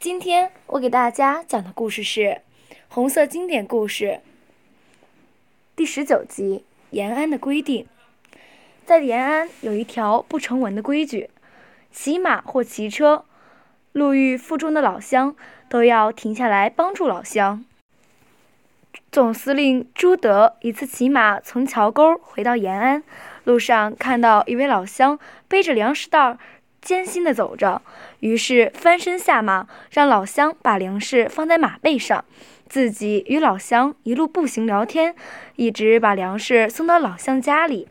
今天我给大家讲的故事是《红色经典故事》第十九集《延安的规定》。在延安有一条不成文的规矩：骑马或骑车，路遇腹中的老乡，都要停下来帮助老乡。总司令朱德一次骑马从桥沟回到延安，路上看到一位老乡背着粮食袋。艰辛地走着，于是翻身下马，让老乡把粮食放在马背上，自己与老乡一路步行聊天，一直把粮食送到老乡家里。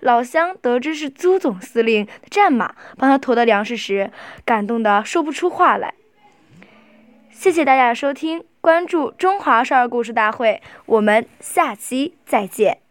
老乡得知是朱总司令的战马帮他驮的粮食时，感动得说不出话来。谢谢大家的收听，关注中华少儿故事大会，我们下期再见。